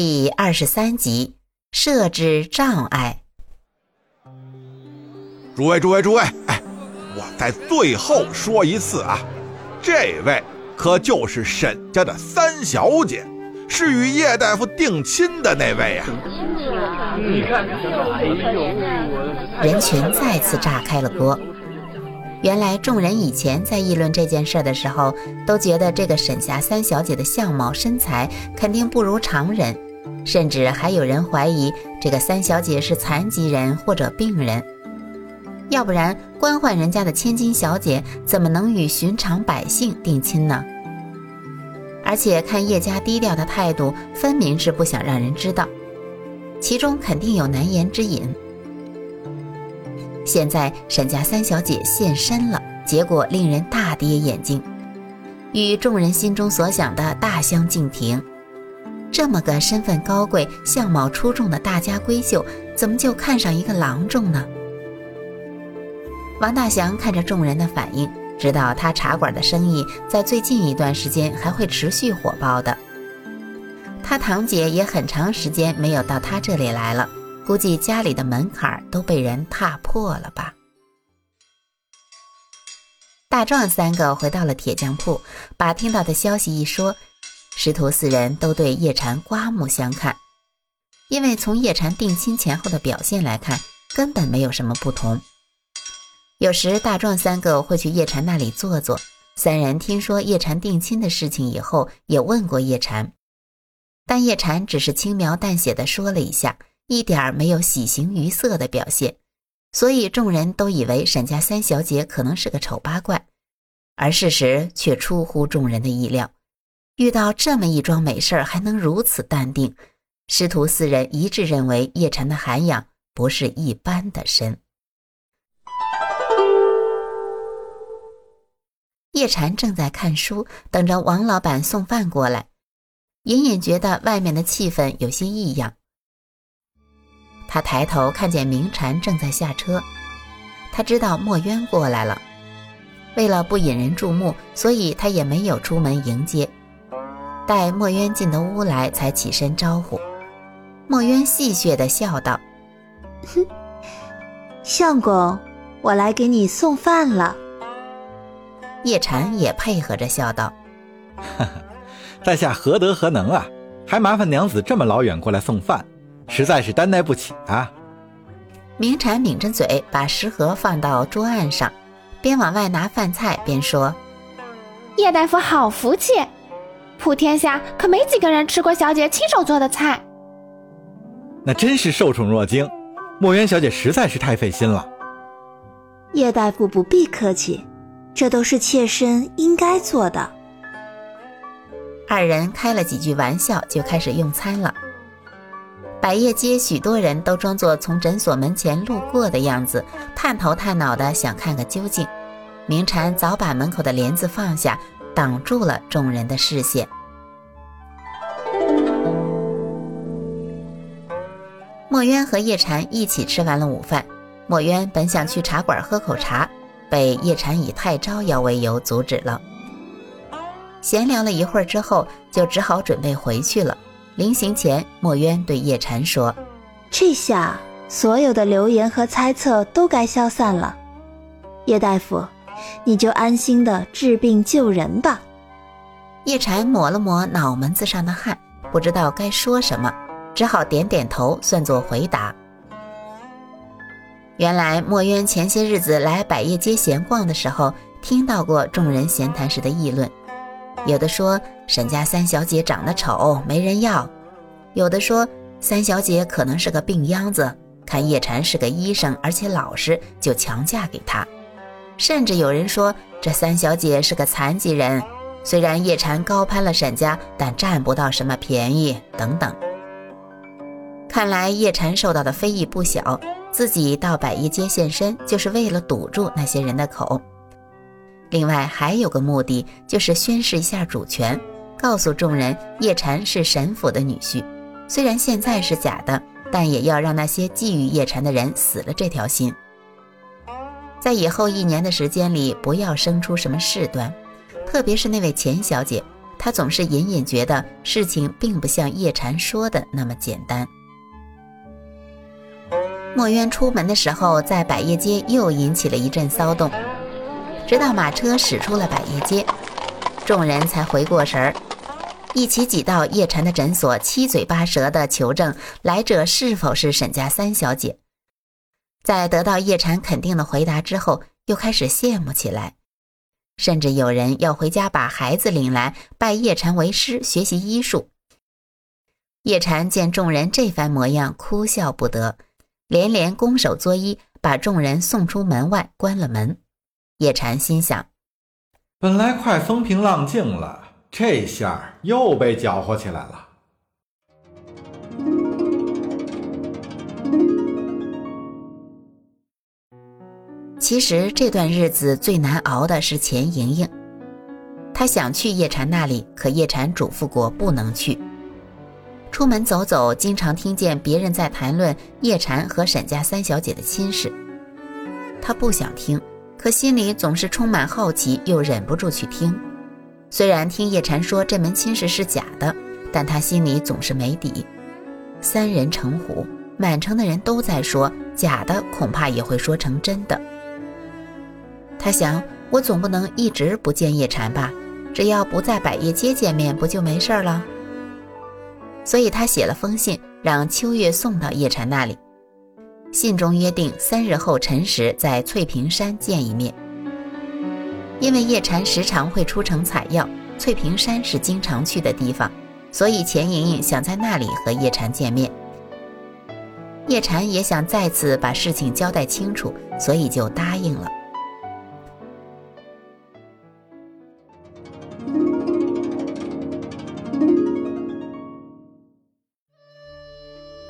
第二十三集设置障碍。诸位，诸位，诸位，哎，我在最后说一次啊，这位可就是沈家的三小姐，是与叶大夫定亲的那位呀。人群再次炸开了锅。原来众人以前在议论这件事的时候，都觉得这个沈霞三小姐的相貌身材肯定不如常人，甚至还有人怀疑这个三小姐是残疾人或者病人。要不然官宦人家的千金小姐怎么能与寻常百姓定亲呢？而且看叶家低调的态度，分明是不想让人知道，其中肯定有难言之隐。现在沈家三小姐现身了，结果令人大跌眼镜，与众人心中所想的大相径庭。这么个身份高贵、相貌出众的大家闺秀，怎么就看上一个郎中呢？王大祥看着众人的反应，知道他茶馆的生意在最近一段时间还会持续火爆的。他堂姐也很长时间没有到他这里来了。估计家里的门槛都被人踏破了吧。大壮三个回到了铁匠铺，把听到的消息一说，师徒四人都对叶禅刮目相看。因为从叶禅定亲前后的表现来看，根本没有什么不同。有时大壮三个会去叶禅那里坐坐。三人听说叶禅定亲的事情以后，也问过叶禅，但叶禅只是轻描淡写的说了一下。一点儿没有喜形于色的表现，所以众人都以为沈家三小姐可能是个丑八怪，而事实却出乎众人的意料。遇到这么一桩美事儿，还能如此淡定，师徒四人一致认为叶禅的涵养不是一般的深。叶禅正在看书，等着王老板送饭过来，隐隐觉得外面的气氛有些异样。他抬头看见明禅正在下车，他知道墨渊过来了。为了不引人注目，所以他也没有出门迎接。待墨渊进得屋来，才起身招呼。墨渊戏谑地笑道：“哼，相公，我来给你送饭了。”叶禅也配合着笑道：“哈哈，在下何德何能啊？还麻烦娘子这么老远过来送饭。”实在是担待不起啊！明禅抿着嘴，把食盒放到桌案上，边往外拿饭菜边说：“叶大夫好福气，普天下可没几个人吃过小姐亲手做的菜。”那真是受宠若惊，墨渊小姐实在是太费心了。叶大夫不必客气，这都是妾身应该做的。二人开了几句玩笑，就开始用餐了。百叶街许多人都装作从诊所门前路过的样子，探头探脑的想看个究竟。明禅早把门口的帘子放下，挡住了众人的视线。墨渊和叶禅一起吃完了午饭。墨渊本想去茶馆喝口茶，被叶禅以太招摇为由阻止了。闲聊了一会儿之后，就只好准备回去了。临行前，墨渊对叶禅说：“这下所有的流言和猜测都该消散了。叶大夫，你就安心的治病救人吧。”叶禅抹了抹脑门子上的汗，不知道该说什么，只好点点头，算作回答。原来墨渊前些日子来百叶街闲逛的时候，听到过众人闲谈时的议论。有的说沈家三小姐长得丑，没人要；有的说三小姐可能是个病秧子，看叶禅是个医生，而且老实，就强嫁给他。甚至有人说这三小姐是个残疾人，虽然叶禅高攀了沈家，但占不到什么便宜。等等。看来叶禅受到的非议不小，自己到百叶街现身，就是为了堵住那些人的口。另外还有个目的，就是宣示一下主权，告诉众人叶禅是沈府的女婿。虽然现在是假的，但也要让那些觊觎叶禅的人死了这条心。在以后一年的时间里，不要生出什么事端。特别是那位钱小姐，她总是隐隐觉得事情并不像叶禅说的那么简单。墨渊出门的时候，在百叶街又引起了一阵骚动，直到马车驶出了百叶街，众人才回过神儿，一起挤到叶禅的诊所，七嘴八舌地求证来者是否是沈家三小姐。在得到叶禅肯定的回答之后，又开始羡慕起来，甚至有人要回家把孩子领来拜叶禅为师，学习医术。叶禅见众人这番模样，哭笑不得。连连拱手作揖，把众人送出门外，关了门。叶禅心想：本来快风平浪静了，这下又被搅和起来了。其实这段日子最难熬的是钱莹莹，她想去叶禅那里，可叶禅嘱咐过不能去。出门走走，经常听见别人在谈论叶禅和沈家三小姐的亲事。她不想听，可心里总是充满好奇，又忍不住去听。虽然听叶禅说这门亲事是假的，但她心里总是没底。三人成虎，满城的人都在说假的，恐怕也会说成真的。他想，我总不能一直不见叶禅吧？只要不在百叶街见面，不就没事了？所以他写了封信，让秋月送到叶禅那里。信中约定三日后辰时在翠屏山见一面。因为叶禅时常会出城采药，翠屏山是经常去的地方，所以钱莹莹想在那里和叶禅见面。叶禅也想再次把事情交代清楚，所以就答应了。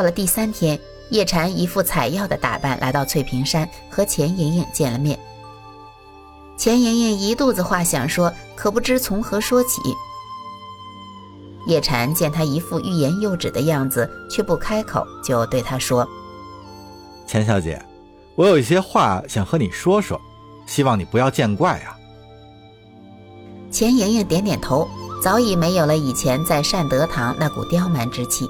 到了第三天，叶禅一副采药的打扮来到翠屏山，和钱莹莹见了面。钱莹莹一肚子话想说，可不知从何说起。叶禅见他一副欲言又止的样子，却不开口，就对他说：“钱小姐，我有一些话想和你说说，希望你不要见怪啊。”钱莹莹点点头，早已没有了以前在善德堂那股刁蛮之气。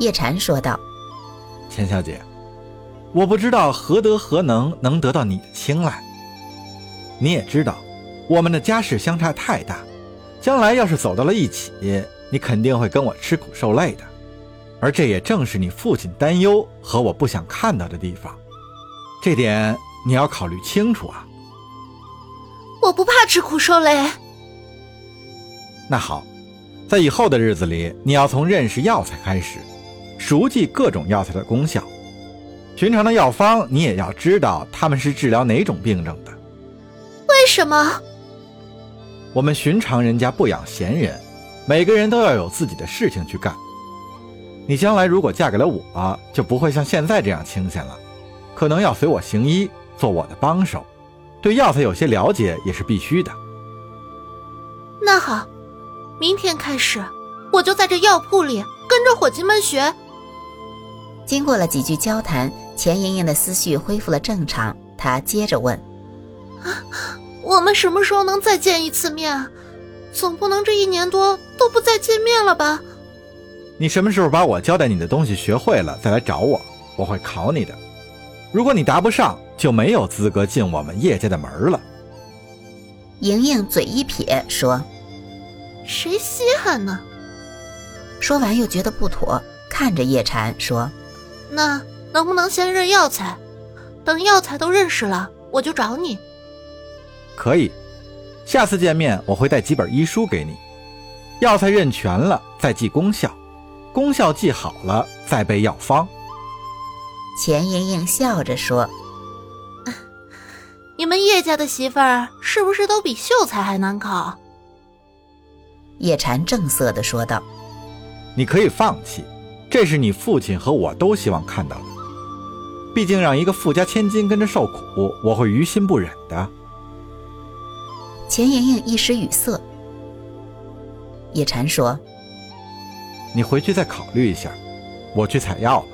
叶禅说道：“钱小姐，我不知道何德何能能得到你的青睐。你也知道，我们的家世相差太大，将来要是走到了一起，你肯定会跟我吃苦受累的。而这也正是你父亲担忧和我不想看到的地方，这点你要考虑清楚啊。”我不怕吃苦受累。那好，在以后的日子里，你要从认识药材开始。熟记各种药材的功效，寻常的药方你也要知道，他们是治疗哪种病症的。为什么？我们寻常人家不养闲人，每个人都要有自己的事情去干。你将来如果嫁给了我，就不会像现在这样清闲了，可能要随我行医，做我的帮手，对药材有些了解也是必须的。那好，明天开始，我就在这药铺里跟着伙计们学。经过了几句交谈，钱莹莹的思绪恢复了正常。她接着问：“啊，我们什么时候能再见一次面？总不能这一年多都不再见面了吧？”你什么时候把我交代你的东西学会了，再来找我，我会考你的。如果你答不上，就没有资格进我们叶家的门了。莹莹嘴一撇说：“谁稀罕呢？”说完又觉得不妥，看着叶禅说。那能不能先认药材？等药材都认识了，我就找你。可以，下次见面我会带几本医书给你。药材认全了再记功效，功效记好了再背药方。钱莹莹笑着说：“你们叶家的媳妇儿是不是都比秀才还难考？”叶禅正色的说道：“你可以放弃。”这是你父亲和我都希望看到的。毕竟让一个富家千金跟着受苦，我会于心不忍的。钱莹莹一时语塞。叶禅说：“你回去再考虑一下，我去采药了。”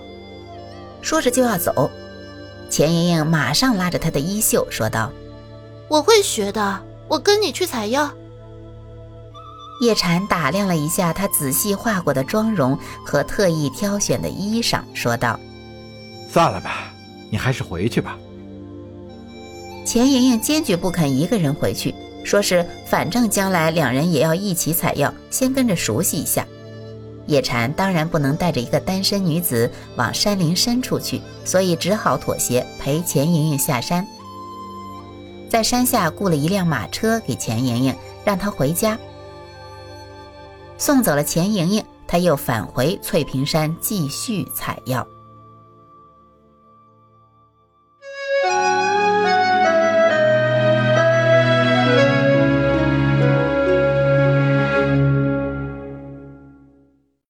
说着就要走，钱莹莹马上拉着他的衣袖说道：“我会学的，我跟你去采药。”叶禅打量了一下她仔细画过的妆容和特意挑选的衣裳，说道：“算了吧，你还是回去吧。”钱莹莹坚决不肯一个人回去，说是反正将来两人也要一起采药，先跟着熟悉一下。叶禅当然不能带着一个单身女子往山林深处去，所以只好妥协，陪钱莹莹下山。在山下雇了一辆马车给钱莹莹，让她回家。送走了钱莹莹，他又返回翠屏山继续采药。